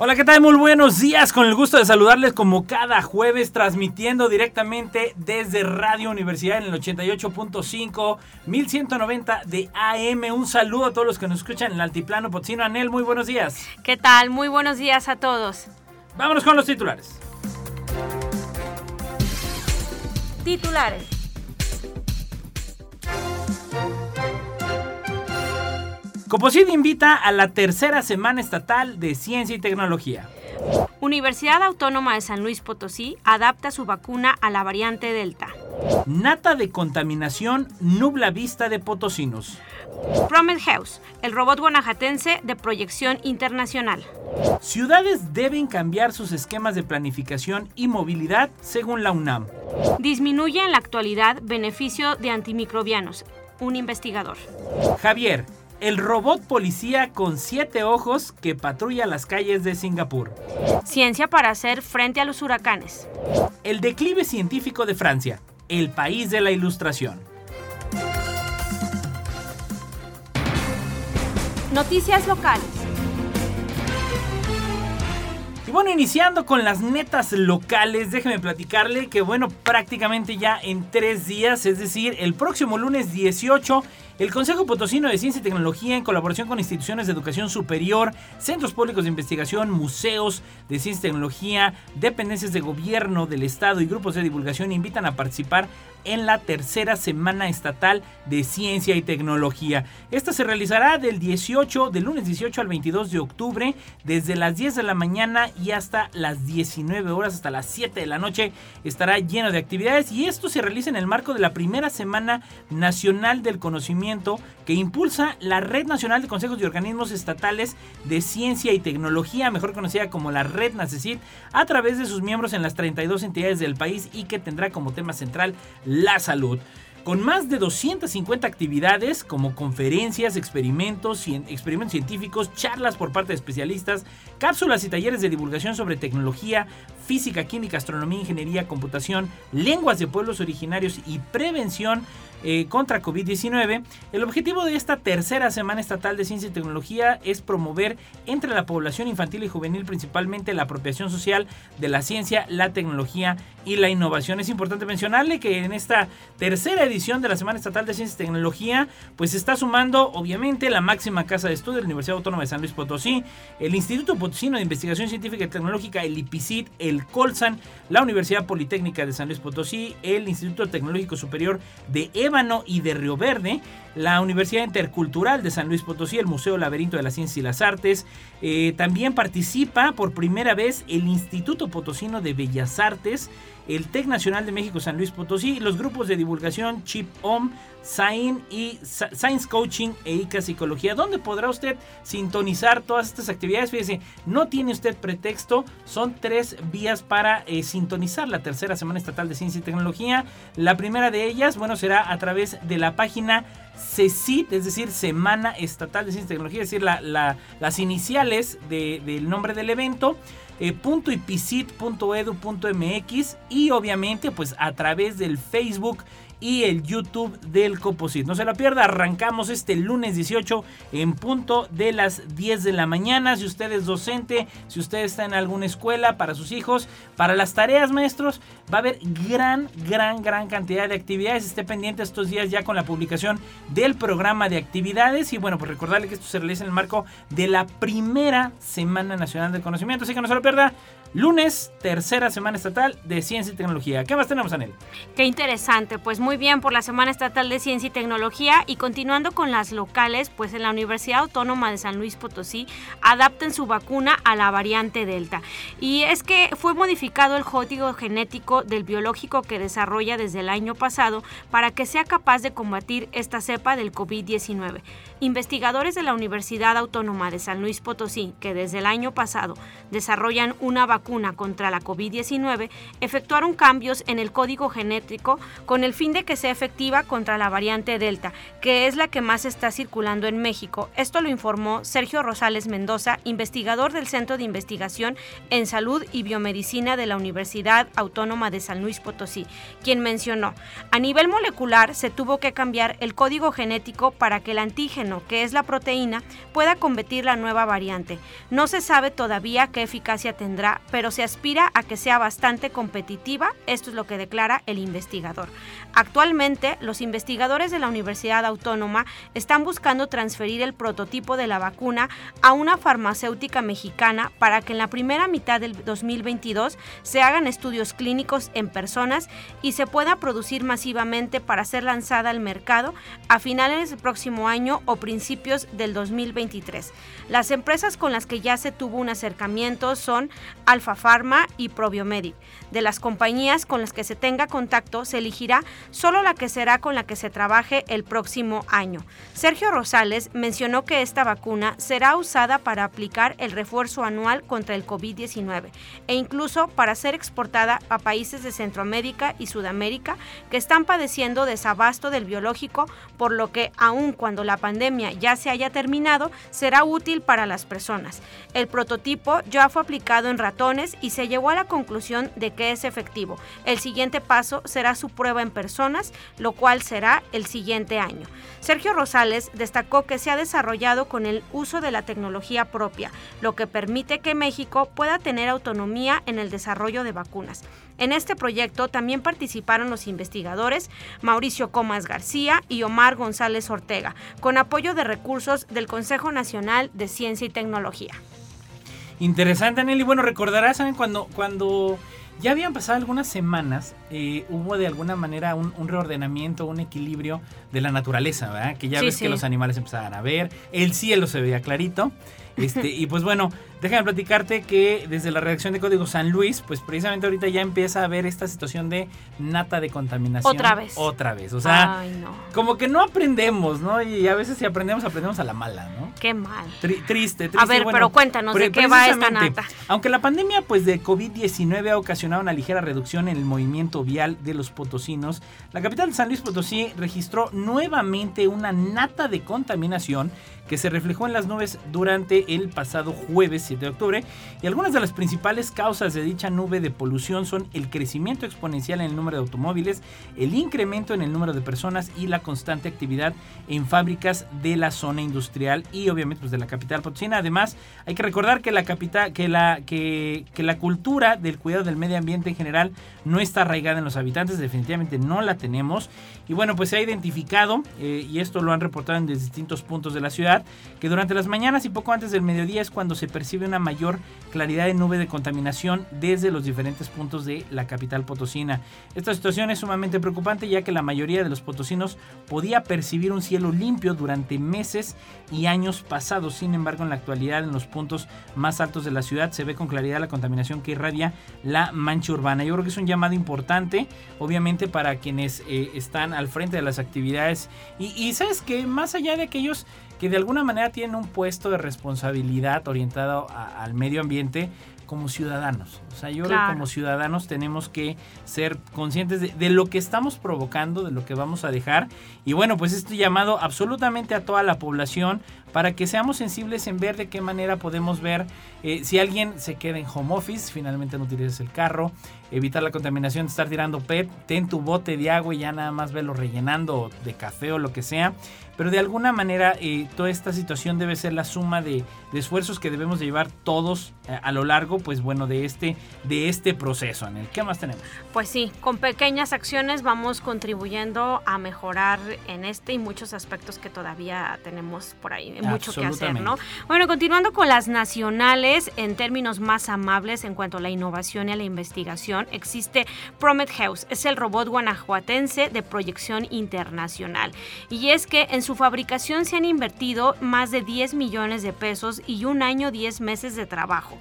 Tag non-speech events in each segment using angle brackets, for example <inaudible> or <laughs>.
Hola, ¿qué tal? Muy buenos días. Con el gusto de saludarles como cada jueves, transmitiendo directamente desde Radio Universidad en el 88.5, 1190 de AM. Un saludo a todos los que nos escuchan en el Altiplano Potosino. Anel, muy buenos días. ¿Qué tal? Muy buenos días a todos. Vámonos con los titulares. Titulares. Coposid invita a la tercera Semana Estatal de Ciencia y Tecnología. Universidad Autónoma de San Luis Potosí adapta su vacuna a la variante Delta. Nata de contaminación nubla vista de potosinos. Promet House, el robot guanajatense de proyección internacional. Ciudades deben cambiar sus esquemas de planificación y movilidad según la UNAM. Disminuye en la actualidad beneficio de antimicrobianos, un investigador. Javier, el robot policía con siete ojos que patrulla las calles de Singapur. Ciencia para hacer frente a los huracanes. El declive científico de Francia, el país de la ilustración. Noticias locales. Y bueno, iniciando con las netas locales, déjeme platicarle que bueno, prácticamente ya en tres días, es decir, el próximo lunes 18, el Consejo Potosino de Ciencia y Tecnología, en colaboración con instituciones de educación superior, centros públicos de investigación, museos de ciencia y tecnología, dependencias de gobierno del Estado y grupos de divulgación, invitan a participar en la tercera Semana Estatal de Ciencia y Tecnología. Esta se realizará del 18, del lunes 18 al 22 de octubre, desde las 10 de la mañana y hasta las 19 horas, hasta las 7 de la noche. Estará lleno de actividades y esto se realiza en el marco de la primera Semana Nacional del Conocimiento que impulsa la Red Nacional de Consejos y Organismos Estatales de Ciencia y Tecnología, mejor conocida como la Red NACECIT, a través de sus miembros en las 32 entidades del país y que tendrá como tema central la salud con más de 250 actividades como conferencias, experimentos, experimentos científicos, charlas por parte de especialistas, cápsulas y talleres de divulgación sobre tecnología, física, química, astronomía, ingeniería, computación, lenguas de pueblos originarios y prevención eh, contra COVID-19. El objetivo de esta tercera Semana Estatal de Ciencia y Tecnología es promover entre la población infantil y juvenil principalmente la apropiación social de la ciencia, la tecnología y la innovación. Es importante mencionarle que en esta tercera edición de la Semana Estatal de Ciencia y Tecnología, pues está sumando obviamente la máxima casa de estudio de la Universidad Autónoma de San Luis Potosí, el Instituto Potosino de Investigación Científica y Tecnológica, el IPICIT, el Colsan, la Universidad Politécnica de San Luis Potosí, el Instituto Tecnológico Superior de Ébano y de Río Verde, la Universidad Intercultural de San Luis Potosí, el Museo Laberinto de las Ciencias y las Artes. Eh, también participa por primera vez el Instituto Potosino de Bellas Artes, el TEC Nacional de México San Luis Potosí, los grupos de divulgación Chip OM, Sign y Science Coaching e ICA Psicología, donde podrá usted sintonizar todas estas actividades. Fíjese, no tiene usted pretexto, son tres vías para eh, sintonizar la tercera Semana Estatal de Ciencia y Tecnología. La primera de ellas, bueno, será a través de la página CECIT, es decir, Semana Estatal de Ciencia y Tecnología, es decir, las iniciales del nombre del evento. Eh, .ipicit.edu.mx y obviamente pues a través del Facebook y el YouTube del Coposit. No se la pierda, arrancamos este lunes 18 en punto de las 10 de la mañana. Si usted es docente, si usted está en alguna escuela para sus hijos, para las tareas maestros, va a haber gran, gran, gran cantidad de actividades. Esté pendiente estos días ya con la publicación del programa de actividades. Y bueno, pues recordarle que esto se realiza en el marco de la primera Semana Nacional del Conocimiento. Así que no se lo pierda. Lunes, tercera semana estatal de ciencia y tecnología. ¿Qué más tenemos, Anel? Qué interesante. Pues muy bien por la Semana Estatal de Ciencia y Tecnología y continuando con las locales, pues en la Universidad Autónoma de San Luis Potosí adapten su vacuna a la variante Delta. Y es que fue modificado el código genético del biológico que desarrolla desde el año pasado para que sea capaz de combatir esta cepa del COVID-19. Investigadores de la Universidad Autónoma de San Luis Potosí, que desde el año pasado desarrollan una vacuna contra la COVID-19, efectuaron cambios en el código genético con el fin de que sea efectiva contra la variante Delta, que es la que más está circulando en México. Esto lo informó Sergio Rosales Mendoza, investigador del Centro de Investigación en Salud y Biomedicina de la Universidad Autónoma de San Luis Potosí, quien mencionó, a nivel molecular se tuvo que cambiar el código genético para que el antígeno que es la proteína, pueda combatir la nueva variante. No se sabe todavía qué eficacia tendrá, pero se aspira a que sea bastante competitiva, esto es lo que declara el investigador. Actualmente, los investigadores de la Universidad Autónoma están buscando transferir el prototipo de la vacuna a una farmacéutica mexicana para que en la primera mitad del 2022 se hagan estudios clínicos en personas y se pueda producir masivamente para ser lanzada al mercado a finales del próximo año o principios del 2023. Las empresas con las que ya se tuvo un acercamiento son Alfa Pharma y Probiomedic. De las compañías con las que se tenga contacto, se elegirá solo la que será con la que se trabaje el próximo año. Sergio Rosales mencionó que esta vacuna será usada para aplicar el refuerzo anual contra el COVID-19 e incluso para ser exportada a países de Centroamérica y Sudamérica que están padeciendo desabasto del biológico, por lo que aun cuando la pandemia ya se haya terminado, será útil para las personas. El prototipo ya fue aplicado en ratones y se llegó a la conclusión de que es efectivo. El siguiente paso será su prueba en personas, lo cual será el siguiente año. Sergio Rosales destacó que se ha desarrollado con el uso de la tecnología propia, lo que permite que México pueda tener autonomía en el desarrollo de vacunas. En este proyecto también participaron los investigadores Mauricio Comas García y Omar González Ortega, con apoyo de recursos del Consejo Nacional de Ciencia y Tecnología. Interesante, Nelly. Bueno, recordarás, ¿saben? Cuando, cuando ya habían pasado algunas semanas, eh, hubo de alguna manera un, reordenamiento, un equilibrio de la naturaleza, ¿verdad? Que ya ves que los animales empezaban a ver, el cielo se veía clarito. Este, <laughs> y pues bueno, déjame platicarte que desde la redacción de Código San Luis, pues precisamente ahorita ya empieza a haber esta situación de nata de contaminación. Otra vez. Otra vez. O sea, como que no aprendemos, ¿no? Y a veces si aprendemos, aprendemos a la mala, ¿no? Qué mal. triste, triste. A ver, pero cuéntanos, ¿de qué va esta nata? Aunque la pandemia pues de COVID-19 ha ocasionado una ligera reducción en el movimiento vial de los potosinos, la capital de San Luis Potosí registró nuevamente una nata de contaminación que se reflejó en las nubes durante el pasado jueves 7 de octubre y algunas de las principales causas de dicha nube de polución son el crecimiento exponencial en el número de automóviles, el incremento en el número de personas y la constante actividad en fábricas de la zona industrial y obviamente pues de la capital potosina. Además, hay que recordar que la capital que la que la cultura del cuidado del medio ambiente en general no está arraigada en los habitantes, definitivamente no la tenemos y bueno, pues se ha identificado eh, y esto lo han reportado en distintos puntos de la ciudad que durante las mañanas y poco antes del mediodía es cuando se percibe una mayor claridad de nube de contaminación desde los diferentes puntos de la capital potosina. Esta situación es sumamente preocupante ya que la mayoría de los potosinos podía percibir un cielo limpio durante meses y años pasados. Sin embargo, en la actualidad en los puntos más altos de la ciudad se ve con claridad la contaminación que irradia la mancha urbana. Yo creo que es un llamado importante, obviamente, para quienes eh, están al frente de las actividades. Y, y sabes que más allá de aquellos que de alguna manera tienen un puesto de responsabilidad orientado al medio ambiente como ciudadanos. O sea, yo creo que como ciudadanos tenemos que ser conscientes de, lo que estamos provocando, de lo que vamos a dejar. Y bueno, pues estoy llamado absolutamente a toda la población para que seamos sensibles en ver de qué manera podemos ver eh, si alguien se queda en home office, finalmente no utilices el carro, evitar la contaminación de estar tirando PET, ten tu bote de agua y ya nada más velo rellenando de café o lo que sea. Pero de alguna manera eh, toda esta situación debe ser la suma de, esfuerzos que debemos de llevar todos eh, a lo largo, pues bueno, de este, de este proceso. En el ¿Qué más tenemos? Pues sí, con pequeñas acciones vamos contribuyendo a mejorar en este y muchos aspectos que todavía tenemos por ahí mucho que hacer, ¿no? Bueno, continuando con las nacionales, en términos más amables en cuanto a la innovación y a la investigación, existe Prometheus, es el robot guanajuatense de proyección internacional. Y es que en su fabricación se han invertido más de 10 millones de pesos y un año 10 meses de trabajo.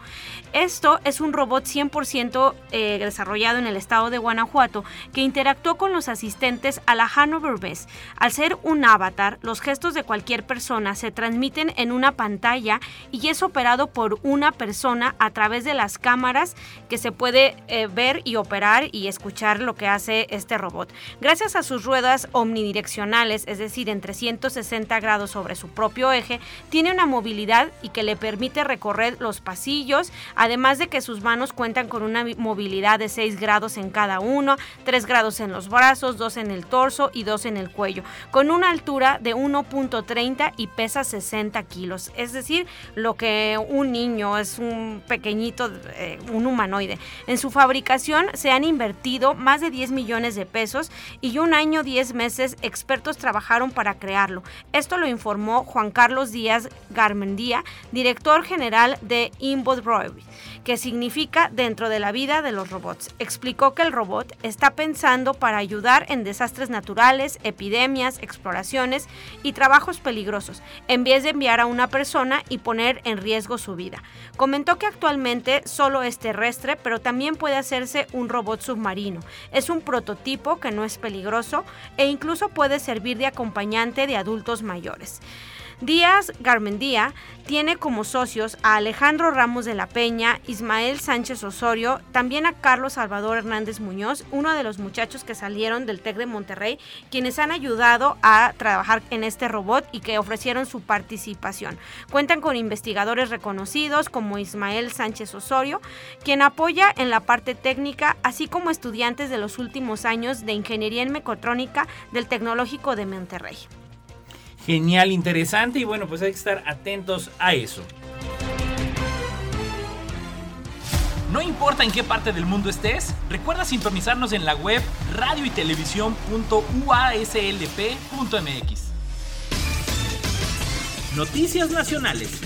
Esto es un robot 100% eh, desarrollado en el estado de Guanajuato que interactuó con los asistentes a la Hanover Best. Al ser un avatar, los gestos de cualquier persona se transmiten en una pantalla y es operado por una persona a través de las cámaras que se puede eh, ver y operar y escuchar lo que hace este robot. Gracias a sus ruedas omnidireccionales, es decir, en 360 grados sobre su propio eje, tiene una movilidad y que le permite recorrer los pasillos, además de que sus manos cuentan con una movilidad de 6 grados en cada uno, 3 grados en los brazos, 2 en el torso y 2 en el cuello, con una altura de 1.30 y pesa 60 kilos, es decir, lo que un niño es un pequeñito, eh, un humanoide. En su fabricación se han invertido más de 10 millones de pesos y un año 10 meses expertos trabajaron para crearlo. Esto lo informó Juan Carlos Díaz Garmendía, director general de Inbot que significa dentro de la vida de los robots. Explicó que el robot está pensando para ayudar en desastres naturales, epidemias, exploraciones y trabajos peligrosos, en vez de enviar a una persona y poner en riesgo su vida. Comentó que actualmente solo es terrestre, pero también puede hacerse un robot submarino. Es un prototipo que no es peligroso e incluso puede servir de acompañante de adultos mayores. Díaz Garmendía tiene como socios a Alejandro Ramos de la Peña, Ismael Sánchez Osorio, también a Carlos Salvador Hernández Muñoz, uno de los muchachos que salieron del TEC de Monterrey, quienes han ayudado a trabajar en este robot y que ofrecieron su participación. Cuentan con investigadores reconocidos como Ismael Sánchez Osorio, quien apoya en la parte técnica, así como estudiantes de los últimos años de Ingeniería en Mecatrónica del Tecnológico de Monterrey genial, interesante y bueno, pues hay que estar atentos a eso. No importa en qué parte del mundo estés, recuerda sintonizarnos en la web radio y Noticias nacionales.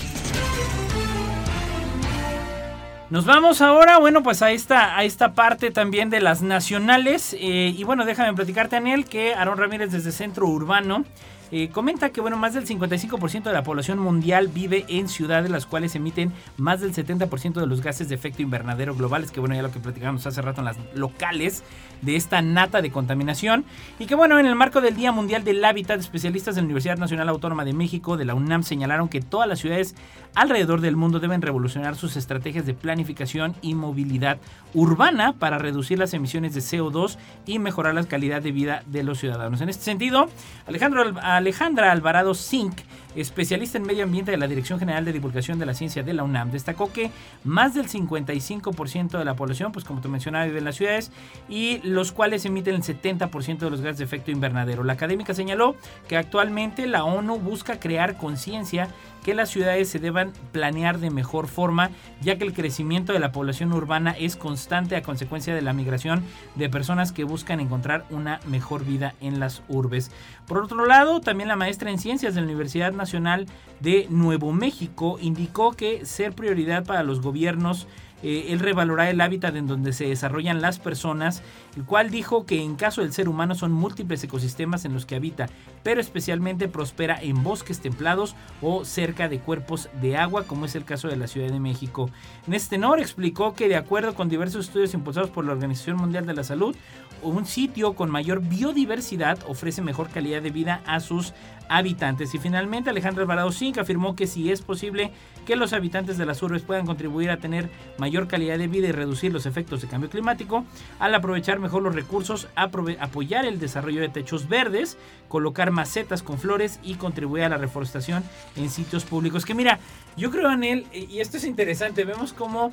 Nos vamos ahora, bueno, pues a esta, a esta parte también de las nacionales. Eh, y bueno, déjame platicarte, Daniel, que Aaron Ramírez desde Centro Urbano eh, comenta que bueno, más del 55% de la población mundial vive en ciudades las cuales emiten más del 70% de los gases de efecto invernadero globales, que bueno, ya lo que platicamos hace rato en las locales de esta nata de contaminación. Y que bueno, en el marco del Día Mundial del Hábitat, especialistas de la Universidad Nacional Autónoma de México, de la UNAM, señalaron que todas las ciudades alrededor del mundo deben revolucionar sus estrategias de planificación y movilidad urbana para reducir las emisiones de CO2 y mejorar la calidad de vida de los ciudadanos. En este sentido, Alejandro Alejandra Alvarado Zink, especialista en medio ambiente de la Dirección General de Divulgación de la Ciencia de la UNAM, destacó que más del 55% de la población, pues como te mencionaba, vive en las ciudades y los cuales emiten el 70% de los gases de efecto invernadero. La académica señaló que actualmente la ONU busca crear conciencia que las ciudades se deban planear de mejor forma, ya que el crecimiento de la población urbana es constante a consecuencia de la migración de personas que buscan encontrar una mejor vida en las urbes. Por otro lado, también la maestra en ciencias de la Universidad Nacional de Nuevo México indicó que ser prioridad para los gobiernos eh, él revalorará el hábitat en donde se desarrollan las personas, el cual dijo que en caso del ser humano son múltiples ecosistemas en los que habita, pero especialmente prospera en bosques templados o cerca de cuerpos de agua, como es el caso de la Ciudad de México. En este explicó que de acuerdo con diversos estudios impulsados por la Organización Mundial de la Salud, un sitio con mayor biodiversidad ofrece mejor calidad de vida a sus habitantes. Y finalmente Alejandro Alvarado Zinc afirmó que si es posible que los habitantes de las urbes puedan contribuir a tener mayor calidad de vida y reducir los efectos de cambio climático, al aprovechar mejor los recursos, apoyar el desarrollo de techos verdes, colocar macetas con flores y contribuir a la reforestación en sitios públicos. Que mira, yo creo en él, y esto es interesante, vemos cómo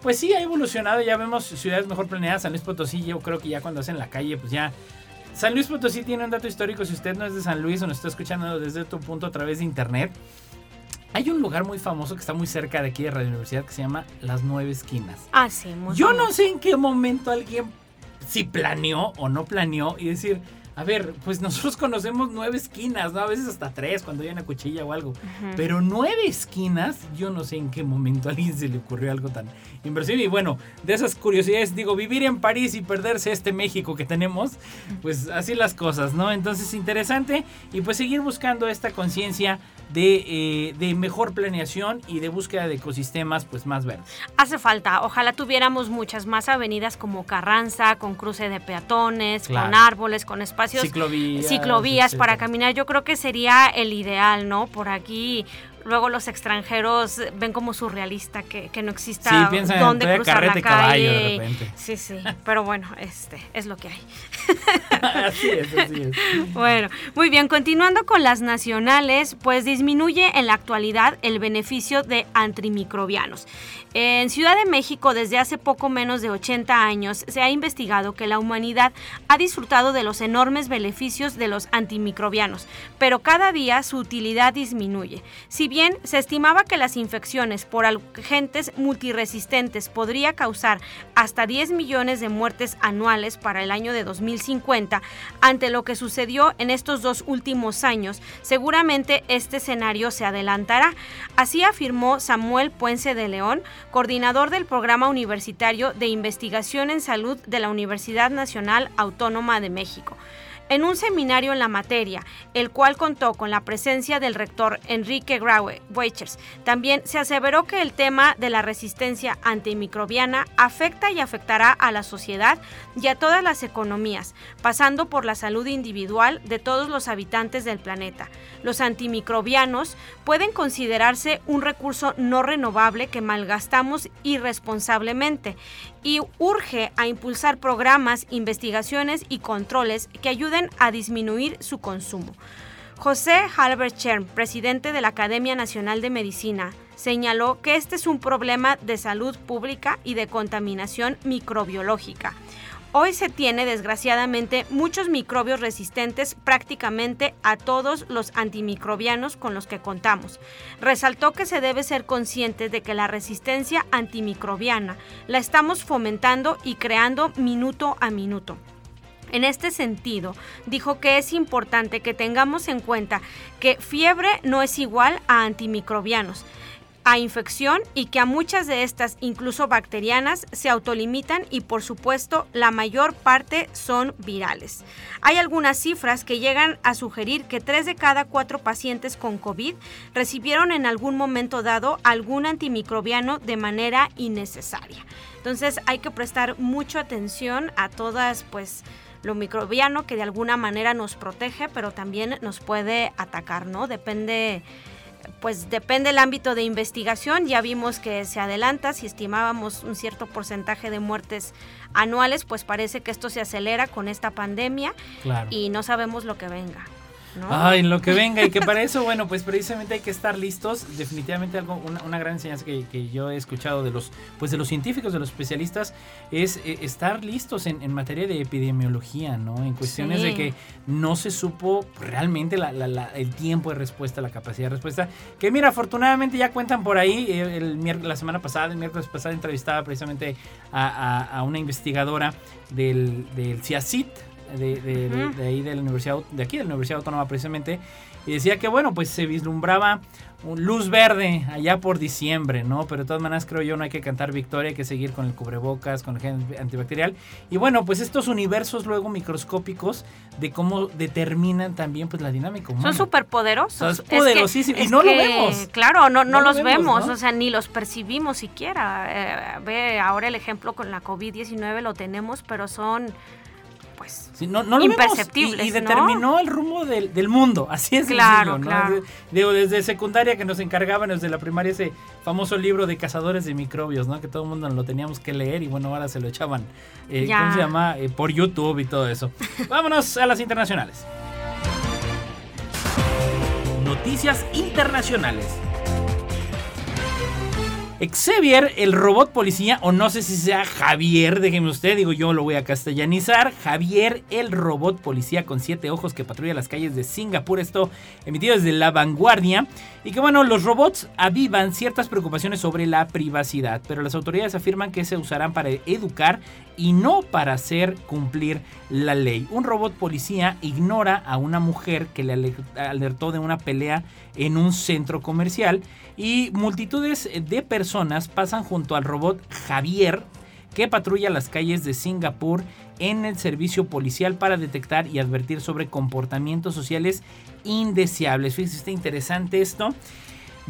pues sí ha evolucionado, ya vemos ciudades mejor planeadas. San Luis Potosí, yo creo que ya cuando hacen la calle, pues ya. San Luis Potosí tiene un dato histórico. Si usted no es de San Luis o nos está escuchando desde tu punto a través de internet, hay un lugar muy famoso que está muy cerca de aquí de Radio Universidad que se llama Las Nueve Esquinas. Ah, sí, muy Yo no sé en qué momento alguien, si planeó o no planeó, y decir, a ver, pues nosotros conocemos nueve esquinas, ¿no? A veces hasta tres cuando hay una cuchilla o algo. Pero nueve esquinas, yo no sé en qué momento a alguien se le ocurrió algo tan inversivo. Y bueno, de esas curiosidades, digo, vivir en París y perderse este México que tenemos, pues así las cosas, ¿no? Entonces, interesante. Y pues seguir buscando esta conciencia de, eh, de, mejor planeación y de búsqueda de ecosistemas pues más verdes. Hace falta, ojalá tuviéramos muchas más avenidas como Carranza, con cruce de peatones, con árboles, con espacios, ciclovías, ciclovías para caminar. Yo creo que sería el ideal, ¿no? Por aquí luego los extranjeros ven como surrealista que, que no exista sí, dónde cruzar la calle. Caballo de repente. Sí, sí, pero bueno, este es lo que hay. <laughs> así es, así es. Bueno, muy bien, continuando con las nacionales, pues disminuye en la actualidad el beneficio de antimicrobianos. En Ciudad de México, desde hace poco menos de 80 años, se ha investigado que la humanidad ha disfrutado de los enormes beneficios de los antimicrobianos, pero cada día su utilidad disminuye. Si bien se estimaba que las infecciones por agentes multiresistentes podría causar hasta 10 millones de muertes anuales para el año de 2050, ante lo que sucedió en estos dos últimos años, seguramente este escenario se adelantará. Así afirmó Samuel Puence de León, coordinador del Programa Universitario de Investigación en Salud de la Universidad Nacional Autónoma de México en un seminario en la materia, el cual contó con la presencia del rector Enrique Graue Weichers. También se aseveró que el tema de la resistencia antimicrobiana afecta y afectará a la sociedad y a todas las economías, pasando por la salud individual de todos los habitantes del planeta. Los antimicrobianos pueden considerarse un recurso no renovable que malgastamos irresponsablemente y urge a impulsar programas, investigaciones y controles que ayuden a disminuir su consumo. José Halbert Chern, presidente de la Academia Nacional de Medicina, señaló que este es un problema de salud pública y de contaminación microbiológica. Hoy se tiene desgraciadamente muchos microbios resistentes prácticamente a todos los antimicrobianos con los que contamos. Resaltó que se debe ser consciente de que la resistencia antimicrobiana la estamos fomentando y creando minuto a minuto. En este sentido, dijo que es importante que tengamos en cuenta que fiebre no es igual a antimicrobianos a infección y que a muchas de estas, incluso bacterianas, se autolimitan y por supuesto la mayor parte son virales. Hay algunas cifras que llegan a sugerir que 3 de cada 4 pacientes con COVID recibieron en algún momento dado algún antimicrobiano de manera innecesaria. Entonces hay que prestar mucha atención a todas pues lo microbiano que de alguna manera nos protege, pero también nos puede atacar, ¿no? Depende pues depende el ámbito de investigación, ya vimos que se adelanta, si estimábamos un cierto porcentaje de muertes anuales, pues parece que esto se acelera con esta pandemia y no sabemos lo que venga. Ay, lo que venga y que para eso, bueno, pues precisamente hay que estar listos. Definitivamente algo, una, gran enseñanza que, yo he escuchado de los, pues de los científicos, de los especialistas, es eh, estar listos en, materia de epidemiología, ¿no? En cuestiones de que no se supo realmente el tiempo de respuesta, la capacidad de respuesta. Que mira, afortunadamente ya cuentan por ahí, eh, el, la semana pasada, el miércoles pasado, entrevistaba precisamente a, una investigadora del, del CIACIT, de, ahí de la universidad, de aquí de la Universidad Autónoma precisamente, y decía que bueno, pues se vislumbraba luz verde allá por diciembre, ¿no? Pero de todas maneras creo yo no hay que cantar victoria, hay que seguir con el cubrebocas, con el gen antibacterial. Y bueno, pues estos universos luego microscópicos de cómo determinan también pues la dinámica humana. Son súper poderosos. Son poderosísimos. y no lo vemos. Claro, no, no, los vemos, o sea, ni los percibimos siquiera. Eh, ve ahora el ejemplo con la COVID-19 lo tenemos, pero son pues no, no imperceptibles. Y, determinó el rumbo del, mundo, así es claro, sencillo, claro. Digo, desde secundaria que nos encargaban desde la primaria ese famoso libro de cazadores de microbios, ¿no? Que todo el mundo lo teníamos que leer y bueno, ahora se lo echaban, eh, ¿cómo se llama? Eh, por YouTube y todo eso. <laughs> Vámonos a las internacionales. Noticias internacionales. Xavier, el robot policía, o no sé si sea Javier, déjeme usted, digo yo lo voy a castellanizar. Javier, el robot policía con siete ojos que patrulla las calles de Singapur. Esto emitido desde la vanguardia. Y que bueno, los robots avivan ciertas preocupaciones sobre la privacidad, pero las autoridades afirman que se usarán para educar y no para hacer cumplir la ley. Un robot policía ignora a una mujer que le alertó de una pelea en un centro comercial y multitudes de personas pasan junto al robot Javier que patrulla las calles de Singapur en el servicio policial para detectar y advertir sobre comportamientos sociales indeseables. Fíjense, está interesante esto.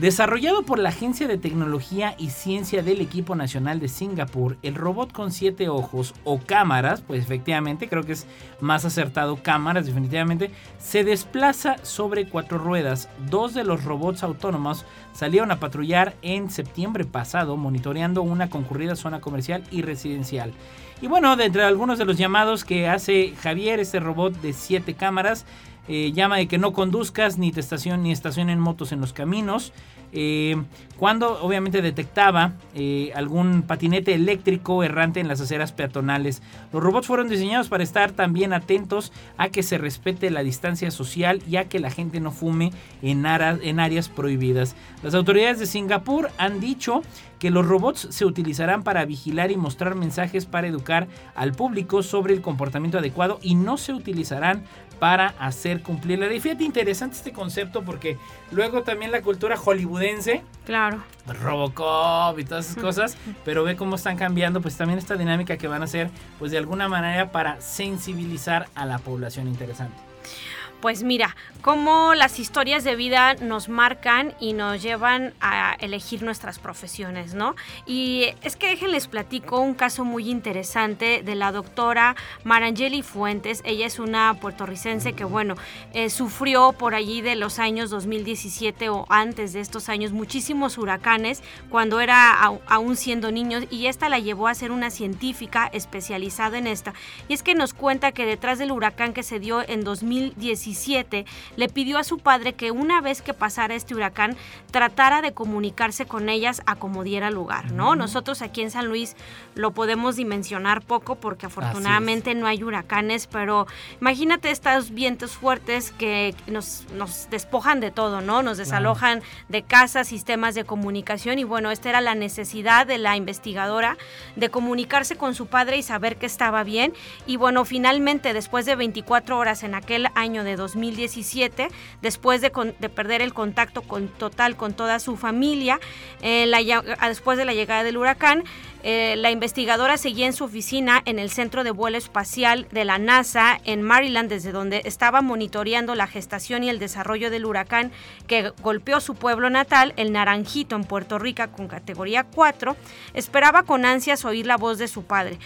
Desarrollado por la Agencia de Tecnología y Ciencia del Equipo Nacional de Singapur, el robot con siete ojos o cámaras, pues efectivamente creo que es más acertado cámaras definitivamente, se desplaza sobre cuatro ruedas. Dos de los robots autónomos salieron a patrullar en septiembre pasado monitoreando una concurrida zona comercial y residencial. Y bueno, de entre algunos de los llamados que hace Javier, este robot de siete cámaras, eh, llama de que no conduzcas ni te estación ni estacionen motos en los caminos. Eh, cuando obviamente detectaba eh, algún patinete eléctrico errante en las aceras peatonales. Los robots fueron diseñados para estar también atentos a que se respete la distancia social y a que la gente no fume en, en áreas prohibidas. Las autoridades de Singapur han dicho que los robots se utilizarán para vigilar y mostrar mensajes para educar al público sobre el comportamiento adecuado y no se utilizarán para hacer cumplir la ley. Fíjate, interesante este concepto porque luego también la cultura hollywoodense. Claro. Robocop y todas esas cosas, pero ve cómo están cambiando, pues también esta dinámica que van a hacer, pues de alguna manera para sensibilizar a la población interesante. Pues mira, cómo las historias de vida nos marcan y nos llevan a elegir nuestras profesiones, ¿no? Y es que déjenles platico un caso muy interesante de la doctora Marangeli Fuentes. Ella es una puertorricense que, bueno, eh, sufrió por allí de los años 2017 o antes de estos años muchísimos huracanes cuando era aún siendo niño y esta la llevó a ser una científica especializada en esta. Y es que nos cuenta que detrás del huracán que se dio en 2017, le pidió a su padre que una vez que pasara este huracán tratara de comunicarse con ellas a como diera lugar, ¿no? Nosotros aquí en San Luis lo podemos dimensionar poco porque afortunadamente no hay huracanes, pero imagínate estos vientos fuertes que nos, despojan de todo, ¿no? Nos desalojan de casas, sistemas de comunicación y bueno, esta era la necesidad de la investigadora de comunicarse con su padre y saber que estaba bien y bueno, finalmente después de 24 horas en aquel año de 2017, después de, perder el contacto con, total con toda su familia, eh, después de la llegada del huracán, eh, la investigadora seguía en su oficina en el Centro de Vuelo Espacial de la NASA en Maryland, desde donde estaba monitoreando la gestación y el desarrollo del huracán que golpeó su pueblo natal, el Naranjito, en Puerto Rico, con categoría 4. Esperaba con ansias oír la voz de su padre.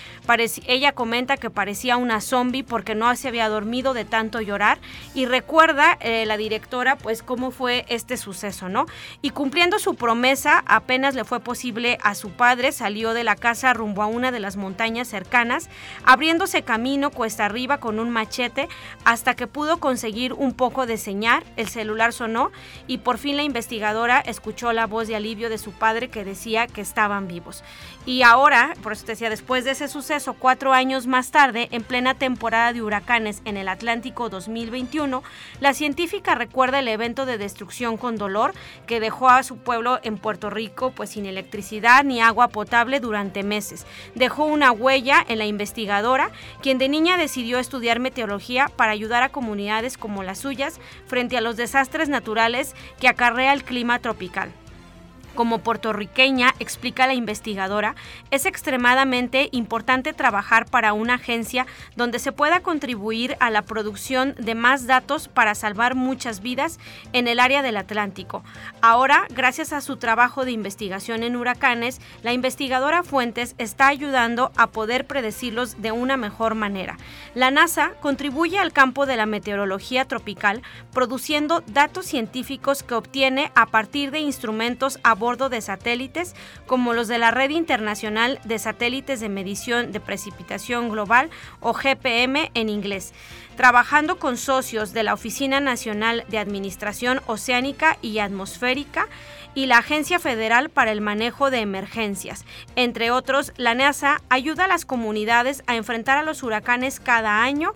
ella comenta que parecía una zombie porque no se había dormido de tanto llorar y recuerda eh, la directora pues cómo fue este suceso, ¿no? Y cumpliendo su promesa, apenas le fue posible a su padre, salió de la casa rumbo a una de las montañas cercanas, abriéndose camino cuesta arriba con un machete hasta que pudo conseguir un poco de señal, el celular sonó y por fin la investigadora escuchó la voz de alivio de su padre que decía que estaban vivos. Y ahora, por eso te decía, después de ese suceso, cuatro años más tarde, en plena temporada de huracanes en el Atlántico 2021, la científica recuerda el evento de destrucción con dolor que dejó a su pueblo en Puerto Rico pues sin electricidad ni agua potable durante meses. Dejó una huella en la investigadora, quien de niña decidió estudiar meteorología para ayudar a comunidades como las suyas frente a los desastres naturales que acarrea el clima tropical. Como puertorriqueña, explica la investigadora, es extremadamente importante trabajar para una agencia donde se pueda contribuir a la producción de más datos para salvar muchas vidas en el área del Atlántico. Ahora, gracias a su trabajo de investigación en huracanes, la investigadora Fuentes está ayudando a poder predecirlos de una mejor manera. La NASA contribuye al campo de la meteorología tropical produciendo datos científicos que obtiene a partir de instrumentos a bordo de satélites como los de la Red Internacional de Satélites de Medición de Precipitación Global o GPM en inglés, trabajando con socios de la Oficina Nacional de Administración Oceánica y Atmosférica y la Agencia Federal para el Manejo de Emergencias. Entre otros, la NASA ayuda a las comunidades a enfrentar a los huracanes cada año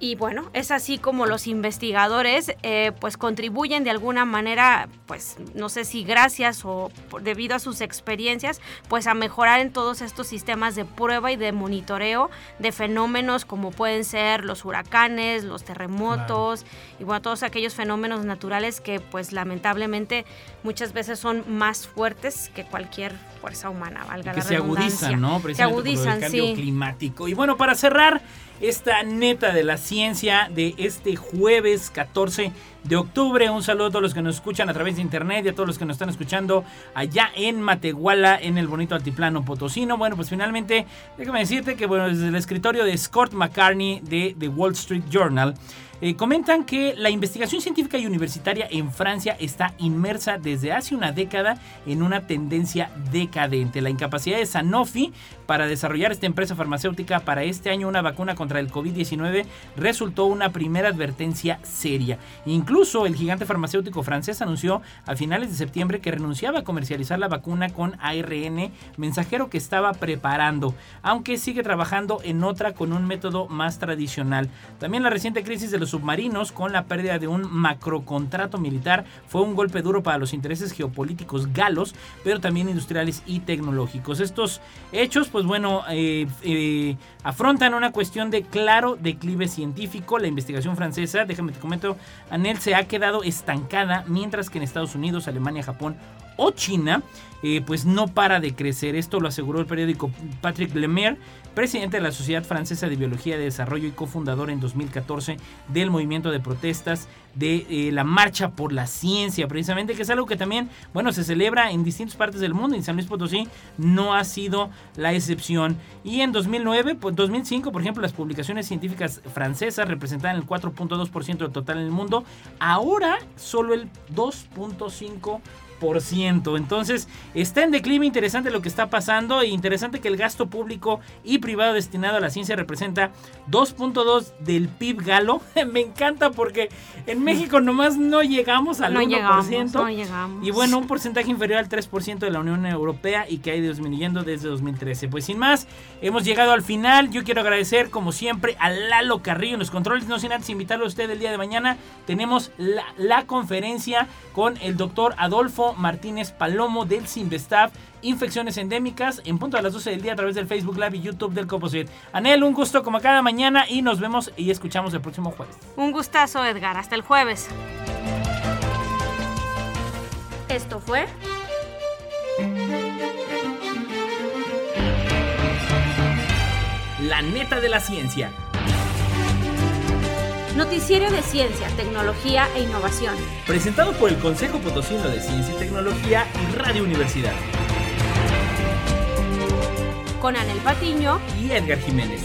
y bueno, es así como los investigadores eh, pues contribuyen de alguna manera, pues no sé si gracias o debido a sus experiencias, pues a mejorar en todos estos sistemas de prueba y de monitoreo de fenómenos como pueden ser los huracanes, los terremotos y bueno, todos aquellos fenómenos naturales que pues lamentablemente muchas veces son más fuertes que cualquier fuerza humana, valga que la se agudizan, ¿no? se agudizan, el cambio climático. Y bueno, para cerrar esta neta de la ciencia de este jueves 14 de octubre. Un saludo a todos los que nos escuchan a través de internet y a todos los que nos están escuchando allá en Matehuala, en el bonito altiplano potosino. Bueno, pues finalmente, déjame decirte que bueno, desde el escritorio de Scott McCartney de The Wall Street Journal, eh, comentan que la investigación científica y universitaria en Francia está inmersa desde hace una década en una tendencia decadente. La incapacidad de Sanofi para desarrollar esta empresa farmacéutica para este año una vacuna contra el COVID-19 resultó una primera advertencia seria. Incluso el gigante farmacéutico francés anunció a finales de septiembre que renunciaba a comercializar la vacuna con ARN mensajero que estaba preparando, aunque sigue trabajando en otra con un método más tradicional. También la reciente crisis de los submarinos con la pérdida de un macrocontrato militar fue un golpe duro para los intereses geopolíticos galos, pero también industriales y tecnológicos. Estos hechos, pues bueno, eh, eh, afrontan una cuestión de claro declive científico. La investigación francesa, déjame te comento, Anel se ha quedado estancada, mientras que en Estados Unidos, Alemania, Japón o China, eh, pues no para de crecer. Esto lo aseguró el periódico Patrick Lemaire, presidente de la Sociedad Francesa de Biología de Desarrollo y cofundador en 2014 del movimiento de protestas de eh, la Marcha por la Ciencia, precisamente, que es algo que también, bueno, se celebra en distintas partes del mundo. En San Luis Potosí no ha sido la excepción. Y en 2009, pues 2005, por ejemplo, las publicaciones científicas francesas representaban el 4.2% del total en el mundo. Ahora solo el 2.5% entonces, está en declive interesante lo que está pasando e interesante que el gasto público y privado destinado a la ciencia representa 2.2 del PIB galo. <laughs> Me encanta porque en México nomás no llegamos al 1%. no llegamos. Y bueno, un porcentaje inferior al 3% de la Unión Europea y que ha ido disminuyendo desde 2013. Pues sin más, hemos llegado al final. Yo quiero agradecer como siempre a Lalo Carrillo en los controles. No sin antes invitarlo a usted el día de mañana. Tenemos la, la conferencia con el doctor Adolfo Martínez Palomo del Simvestav, Infecciones Endémicas, en punto a las 12 del día a través del Facebook Live y YouTube del Coposit. Anel, un gusto como cada mañana y nos vemos y escuchamos el próximo jueves. Un gustazo, Edgar. Hasta el jueves. Esto fue... La neta de la ciencia Noticiero de Ciencia, Tecnología e Innovación. Presentado por el Consejo Potosino de Ciencia y Tecnología y Radio Universidad. Con Anel Patiño y Edgar Jiménez.